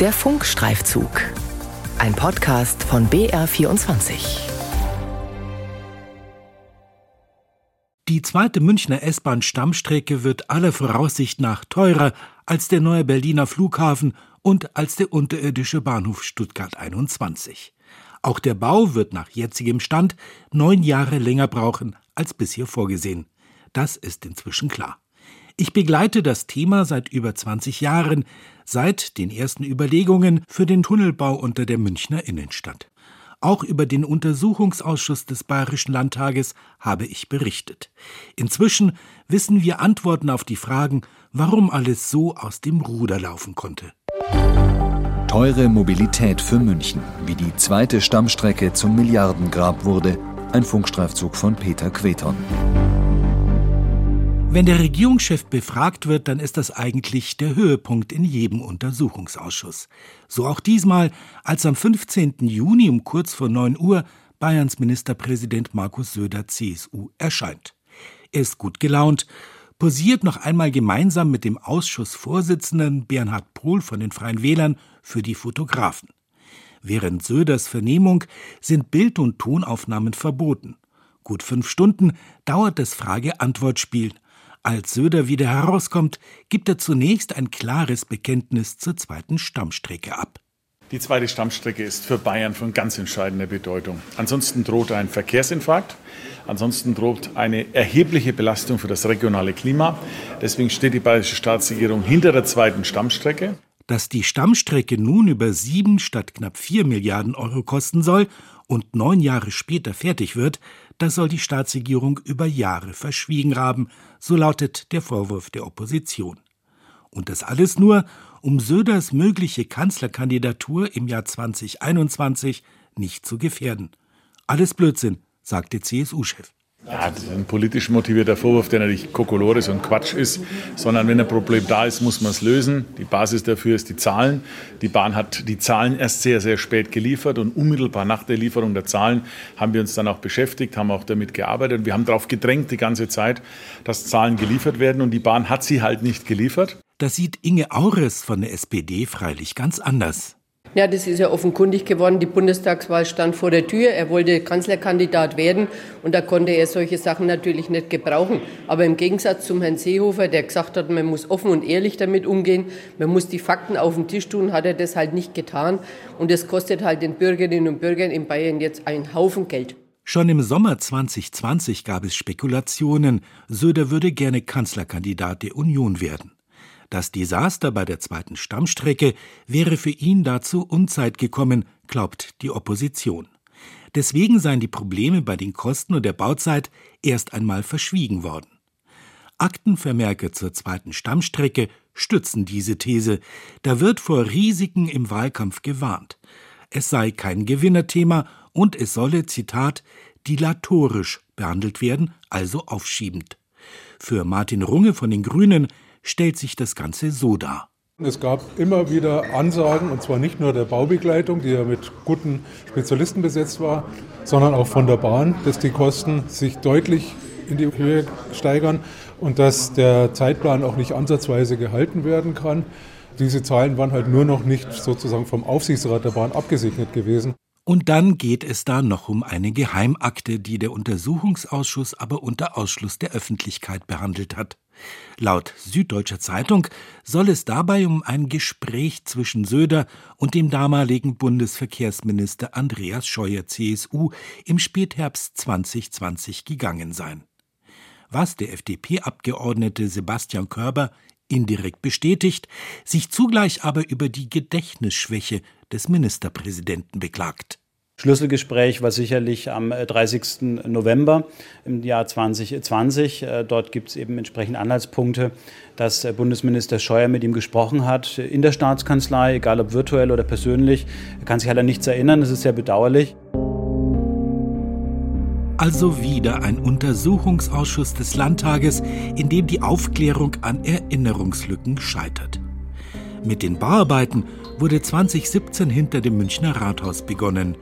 Der Funkstreifzug. Ein Podcast von BR24. Die zweite Münchner S-Bahn-Stammstrecke wird aller Voraussicht nach teurer als der neue Berliner Flughafen und als der unterirdische Bahnhof Stuttgart 21. Auch der Bau wird nach jetzigem Stand neun Jahre länger brauchen als bisher vorgesehen. Das ist inzwischen klar. Ich begleite das Thema seit über 20 Jahren, seit den ersten Überlegungen für den Tunnelbau unter der Münchner Innenstadt. Auch über den Untersuchungsausschuss des Bayerischen Landtages habe ich berichtet. Inzwischen wissen wir Antworten auf die Fragen, warum alles so aus dem Ruder laufen konnte. Teure Mobilität für München, wie die zweite Stammstrecke zum Milliardengrab wurde, ein Funkstreifzug von Peter Queton. Wenn der Regierungschef befragt wird, dann ist das eigentlich der Höhepunkt in jedem Untersuchungsausschuss. So auch diesmal, als am 15. Juni um kurz vor 9 Uhr Bayerns Ministerpräsident Markus Söder CSU erscheint. Er ist gut gelaunt, posiert noch einmal gemeinsam mit dem Ausschussvorsitzenden Bernhard Pohl von den Freien Wählern für die Fotografen. Während Söders Vernehmung sind Bild- und Tonaufnahmen verboten. Gut fünf Stunden dauert das Frage-Antwort-Spiel. Als Söder wieder herauskommt, gibt er zunächst ein klares Bekenntnis zur zweiten Stammstrecke ab. Die zweite Stammstrecke ist für Bayern von ganz entscheidender Bedeutung. Ansonsten droht ein Verkehrsinfarkt. Ansonsten droht eine erhebliche Belastung für das regionale Klima. Deswegen steht die bayerische Staatsregierung hinter der zweiten Stammstrecke. Dass die Stammstrecke nun über sieben statt knapp vier Milliarden Euro kosten soll und neun Jahre später fertig wird, das soll die Staatsregierung über Jahre verschwiegen haben, so lautet der Vorwurf der Opposition. Und das alles nur, um Söders mögliche Kanzlerkandidatur im Jahr 2021 nicht zu gefährden. Alles Blödsinn, sagte CSU-Chef. Ja, das ist ein politisch motivierter Vorwurf, der natürlich Kokolores und Quatsch ist, sondern wenn ein Problem da ist, muss man es lösen. Die Basis dafür ist die Zahlen. Die Bahn hat die Zahlen erst sehr, sehr spät geliefert und unmittelbar nach der Lieferung der Zahlen haben wir uns dann auch beschäftigt, haben auch damit gearbeitet. Wir haben darauf gedrängt die ganze Zeit, dass Zahlen geliefert werden und die Bahn hat sie halt nicht geliefert. Das sieht Inge Aures von der SPD freilich ganz anders. Ja, das ist ja offenkundig geworden. Die Bundestagswahl stand vor der Tür. Er wollte Kanzlerkandidat werden und da konnte er solche Sachen natürlich nicht gebrauchen. Aber im Gegensatz zum Herrn Seehofer, der gesagt hat, man muss offen und ehrlich damit umgehen, man muss die Fakten auf den Tisch tun, hat er das halt nicht getan. Und das kostet halt den Bürgerinnen und Bürgern in Bayern jetzt einen Haufen Geld. Schon im Sommer 2020 gab es Spekulationen, Söder würde gerne Kanzlerkandidat der Union werden. Das Desaster bei der zweiten Stammstrecke wäre für ihn dazu Unzeit gekommen, glaubt die Opposition. Deswegen seien die Probleme bei den Kosten und der Bauzeit erst einmal verschwiegen worden. Aktenvermerke zur zweiten Stammstrecke stützen diese These. Da wird vor Risiken im Wahlkampf gewarnt. Es sei kein Gewinnerthema und es solle, Zitat, dilatorisch behandelt werden, also aufschiebend. Für Martin Runge von den Grünen stellt sich das Ganze so dar. Es gab immer wieder Ansagen, und zwar nicht nur der Baubegleitung, die ja mit guten Spezialisten besetzt war, sondern auch von der Bahn, dass die Kosten sich deutlich in die Höhe steigern und dass der Zeitplan auch nicht ansatzweise gehalten werden kann. Diese Zahlen waren halt nur noch nicht sozusagen vom Aufsichtsrat der Bahn abgesegnet gewesen. Und dann geht es da noch um eine Geheimakte, die der Untersuchungsausschuss aber unter Ausschluss der Öffentlichkeit behandelt hat. Laut Süddeutscher Zeitung soll es dabei um ein Gespräch zwischen Söder und dem damaligen Bundesverkehrsminister Andreas Scheuer CSU im Spätherbst 2020 gegangen sein. Was der FDP-Abgeordnete Sebastian Körber indirekt bestätigt, sich zugleich aber über die Gedächtnisschwäche des Ministerpräsidenten beklagt. Schlüsselgespräch war sicherlich am 30. Äh, November im Jahr 2020. Äh, dort gibt es eben entsprechend Anhaltspunkte, dass Bundesminister Scheuer mit ihm gesprochen hat in der Staatskanzlei, egal ob virtuell oder persönlich. Er kann sich halt an nichts erinnern, das ist sehr bedauerlich. Also wieder ein Untersuchungsausschuss des Landtages, in dem die Aufklärung an Erinnerungslücken scheitert. Mit den Bauarbeiten wurde 2017 hinter dem Münchner Rathaus begonnen.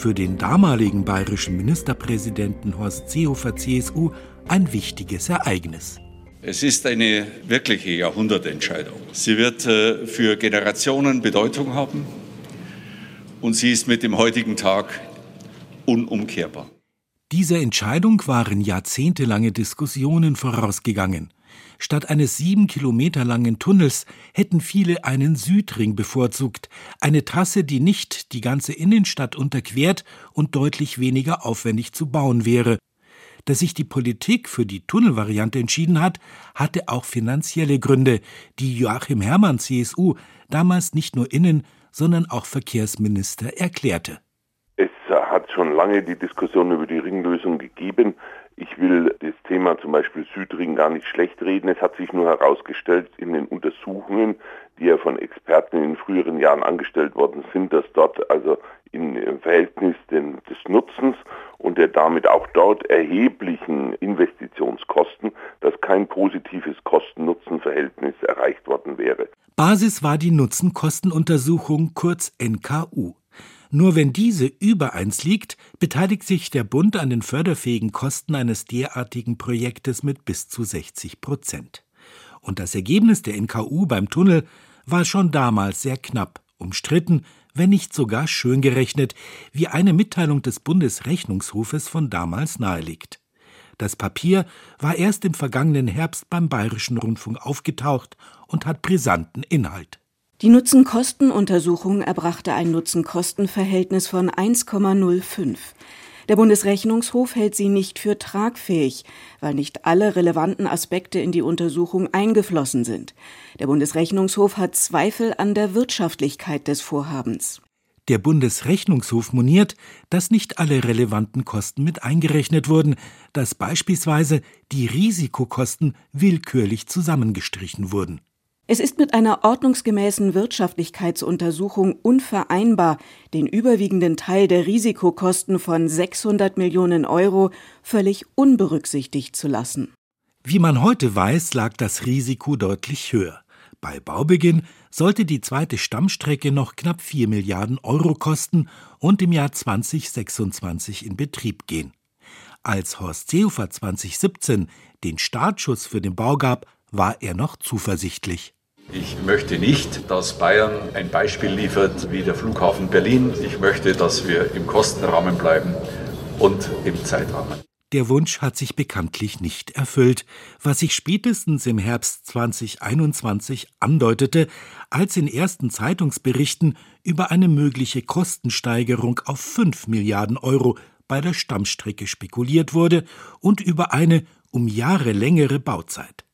Für den damaligen bayerischen Ministerpräsidenten Horst Seehofer CSU ein wichtiges Ereignis. Es ist eine wirkliche Jahrhundertentscheidung. Sie wird äh, für Generationen Bedeutung haben und sie ist mit dem heutigen Tag unumkehrbar. Dieser Entscheidung waren jahrzehntelange Diskussionen vorausgegangen. Statt eines sieben Kilometer langen Tunnels hätten viele einen Südring bevorzugt, eine Trasse, die nicht die ganze Innenstadt unterquert und deutlich weniger aufwendig zu bauen wäre. Dass sich die Politik für die Tunnelvariante entschieden hat, hatte auch finanzielle Gründe, die Joachim Herrmann CSU damals nicht nur Innen, sondern auch Verkehrsminister erklärte. Es schon lange die Diskussion über die Ringlösung gegeben. Ich will das Thema zum Beispiel Südring gar nicht schlecht reden. Es hat sich nur herausgestellt in den Untersuchungen, die ja von Experten in früheren Jahren angestellt worden sind, dass dort also im Verhältnis des Nutzens und der damit auch dort erheblichen Investitionskosten, dass kein positives Kosten-Nutzen-Verhältnis erreicht worden wäre. Basis war die Nutzen-Kosten-Untersuchung kurz NKU. Nur wenn diese über eins liegt, beteiligt sich der Bund an den förderfähigen Kosten eines derartigen Projektes mit bis zu 60 Prozent. Und das Ergebnis der NKU beim Tunnel war schon damals sehr knapp, umstritten, wenn nicht sogar schön gerechnet, wie eine Mitteilung des Bundesrechnungshofes von damals nahelegt. Das Papier war erst im vergangenen Herbst beim Bayerischen Rundfunk aufgetaucht und hat brisanten Inhalt. Die Nutzen-Kosten-Untersuchung erbrachte ein Nutzen-Kosten-Verhältnis von 1,05. Der Bundesrechnungshof hält sie nicht für tragfähig, weil nicht alle relevanten Aspekte in die Untersuchung eingeflossen sind. Der Bundesrechnungshof hat Zweifel an der Wirtschaftlichkeit des Vorhabens. Der Bundesrechnungshof moniert, dass nicht alle relevanten Kosten mit eingerechnet wurden, dass beispielsweise die Risikokosten willkürlich zusammengestrichen wurden. Es ist mit einer ordnungsgemäßen Wirtschaftlichkeitsuntersuchung unvereinbar, den überwiegenden Teil der Risikokosten von 600 Millionen Euro völlig unberücksichtigt zu lassen. Wie man heute weiß, lag das Risiko deutlich höher. Bei Baubeginn sollte die zweite Stammstrecke noch knapp 4 Milliarden Euro kosten und im Jahr 2026 in Betrieb gehen. Als Horst Seehofer 2017 den Startschuss für den Bau gab, war er noch zuversichtlich. Ich möchte nicht, dass Bayern ein Beispiel liefert wie der Flughafen Berlin. Ich möchte, dass wir im Kostenrahmen bleiben und im Zeitrahmen. Der Wunsch hat sich bekanntlich nicht erfüllt, was sich spätestens im Herbst 2021 andeutete, als in ersten Zeitungsberichten über eine mögliche Kostensteigerung auf 5 Milliarden Euro bei der Stammstrecke spekuliert wurde und über eine um Jahre längere Bauzeit.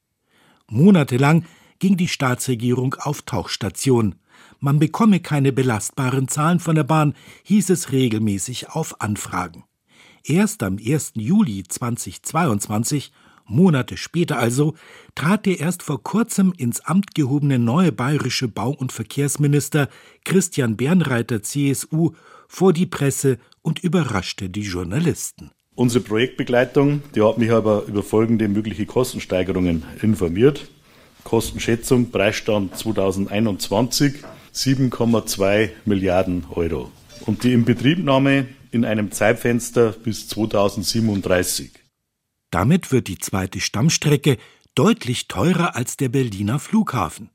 Monatelang ging die Staatsregierung auf Tauchstation. Man bekomme keine belastbaren Zahlen von der Bahn, hieß es regelmäßig auf Anfragen. Erst am 1. Juli 2022, Monate später also, trat der erst vor kurzem ins Amt gehobene neue bayerische Bau- und Verkehrsminister Christian Bernreiter CSU vor die Presse und überraschte die Journalisten. Unsere Projektbegleitung, die hat mich aber über folgende mögliche Kostensteigerungen informiert. Kostenschätzung Preisstand 2021 7,2 Milliarden Euro. Und die Inbetriebnahme in einem Zeitfenster bis 2037. Damit wird die zweite Stammstrecke deutlich teurer als der Berliner Flughafen.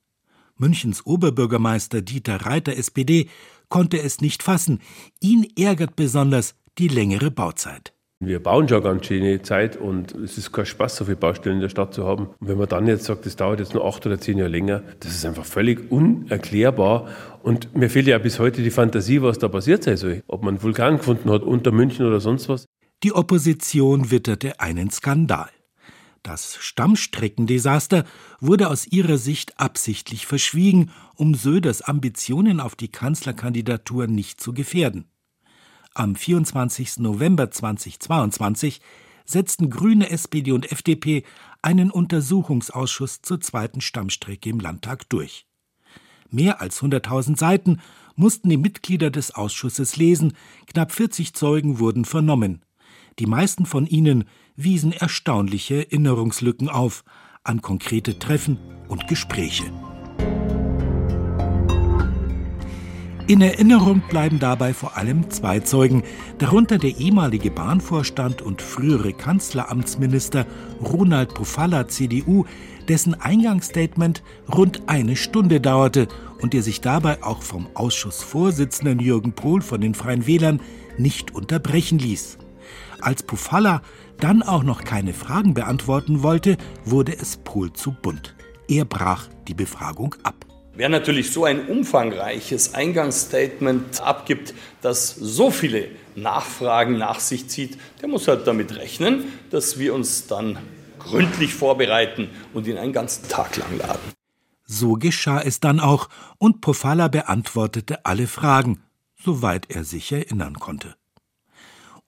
Münchens Oberbürgermeister Dieter Reiter SPD konnte es nicht fassen. Ihn ärgert besonders die längere Bauzeit. Wir bauen schon ganz schöne Zeit und es ist kein Spaß, so viele Baustellen in der Stadt zu haben. Und wenn man dann jetzt sagt, das dauert jetzt nur acht oder zehn Jahre länger, das ist einfach völlig unerklärbar. Und mir fehlt ja bis heute die Fantasie, was da passiert sein soll. Ob man einen Vulkan gefunden hat unter München oder sonst was. Die Opposition witterte einen Skandal. Das Stammstreckendesaster wurde aus ihrer Sicht absichtlich verschwiegen, um Söders Ambitionen auf die Kanzlerkandidatur nicht zu gefährden. Am 24. November 2022 setzten Grüne, SPD und FDP einen Untersuchungsausschuss zur zweiten Stammstrecke im Landtag durch. Mehr als 100.000 Seiten mussten die Mitglieder des Ausschusses lesen, knapp 40 Zeugen wurden vernommen. Die meisten von ihnen wiesen erstaunliche Erinnerungslücken auf an konkrete Treffen und Gespräche. In Erinnerung bleiben dabei vor allem zwei Zeugen, darunter der ehemalige Bahnvorstand und frühere Kanzleramtsminister Ronald Pofalla CDU, dessen Eingangsstatement rund eine Stunde dauerte und der sich dabei auch vom Ausschussvorsitzenden Jürgen Pohl von den Freien Wählern nicht unterbrechen ließ. Als Pofalla dann auch noch keine Fragen beantworten wollte, wurde es Pohl zu bunt. Er brach die Befragung ab. Wer natürlich so ein umfangreiches Eingangsstatement abgibt, das so viele Nachfragen nach sich zieht, der muss halt damit rechnen, dass wir uns dann gründlich vorbereiten und ihn einen ganzen Tag lang laden. So geschah es dann auch, und Pofalla beantwortete alle Fragen, soweit er sich erinnern konnte.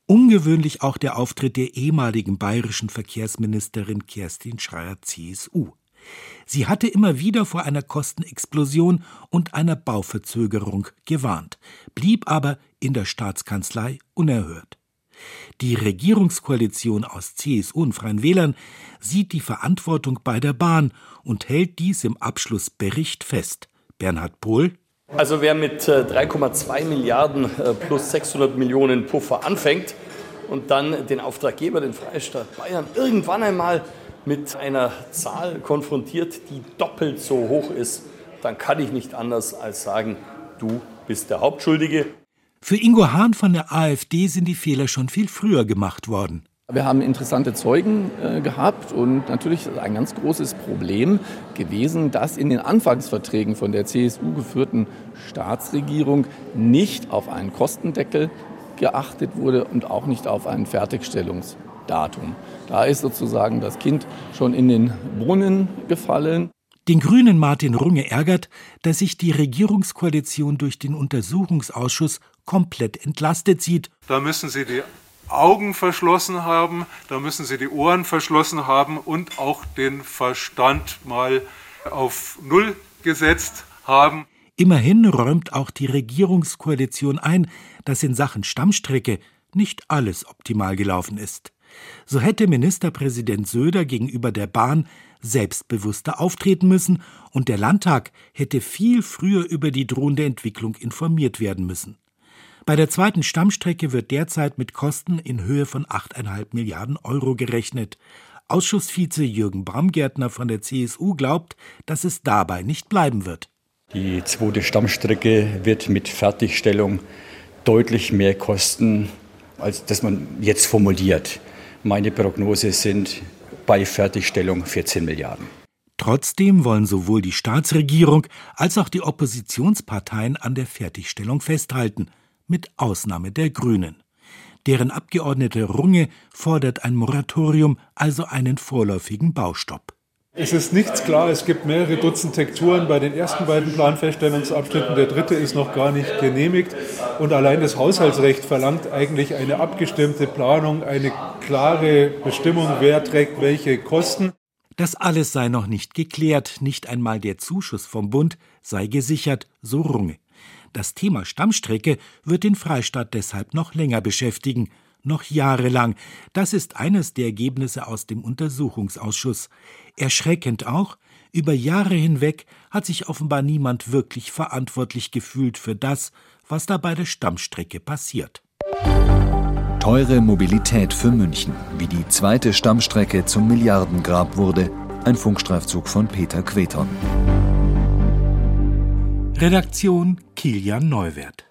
Ungewöhnlich auch der Auftritt der ehemaligen bayerischen Verkehrsministerin Kerstin Schreier CSU. Sie hatte immer wieder vor einer Kostenexplosion und einer Bauverzögerung gewarnt, blieb aber in der Staatskanzlei unerhört. Die Regierungskoalition aus CSU und Freien Wählern sieht die Verantwortung bei der Bahn und hält dies im Abschlussbericht fest. Bernhard Pohl also wer mit 3,2 äh, Milliarden äh, plus 600 Millionen Puffer anfängt und dann den Auftraggeber, den Freistaat Bayern, irgendwann einmal mit einer Zahl konfrontiert, die doppelt so hoch ist, dann kann ich nicht anders als sagen, du bist der Hauptschuldige. Für Ingo Hahn von der AfD sind die Fehler schon viel früher gemacht worden. Wir haben interessante Zeugen äh, gehabt und natürlich ist ein ganz großes Problem gewesen, dass in den Anfangsverträgen von der CSU geführten Staatsregierung nicht auf einen Kostendeckel geachtet wurde und auch nicht auf ein Fertigstellungsdatum. Da ist sozusagen das Kind schon in den Brunnen gefallen. Den Grünen Martin Runge ärgert, dass sich die Regierungskoalition durch den Untersuchungsausschuss komplett entlastet sieht. Da müssen Sie die Augen verschlossen haben, da müssen Sie die Ohren verschlossen haben und auch den Verstand mal auf Null gesetzt haben. Immerhin räumt auch die Regierungskoalition ein, dass in Sachen Stammstrecke nicht alles optimal gelaufen ist. So hätte Ministerpräsident Söder gegenüber der Bahn selbstbewusster auftreten müssen und der Landtag hätte viel früher über die drohende Entwicklung informiert werden müssen. Bei der zweiten Stammstrecke wird derzeit mit Kosten in Höhe von 8,5 Milliarden Euro gerechnet. Ausschussvize Jürgen Baumgärtner von der CSU glaubt, dass es dabei nicht bleiben wird. Die zweite Stammstrecke wird mit Fertigstellung deutlich mehr kosten, als das man jetzt formuliert. Meine Prognose sind bei Fertigstellung 14 Milliarden. Trotzdem wollen sowohl die Staatsregierung als auch die Oppositionsparteien an der Fertigstellung festhalten, mit Ausnahme der Grünen. Deren Abgeordnete Runge fordert ein Moratorium, also einen vorläufigen Baustopp. Es ist nichts klar, es gibt mehrere Dutzend Tekturen bei den ersten beiden Planfeststellungsabschnitten. Der dritte ist noch gar nicht genehmigt. Und allein das Haushaltsrecht verlangt eigentlich eine abgestimmte Planung, eine klare Bestimmung, wer trägt welche Kosten. Das alles sei noch nicht geklärt, nicht einmal der Zuschuss vom Bund sei gesichert, so Runge. Das Thema Stammstrecke wird den Freistaat deshalb noch länger beschäftigen noch jahrelang. Das ist eines der Ergebnisse aus dem Untersuchungsausschuss. Erschreckend auch, über Jahre hinweg hat sich offenbar niemand wirklich verantwortlich gefühlt für das, was da bei der Stammstrecke passiert. Teure Mobilität für München, wie die zweite Stammstrecke zum Milliardengrab wurde, ein Funkstreifzug von Peter Queton. Redaktion Kilian Neuwert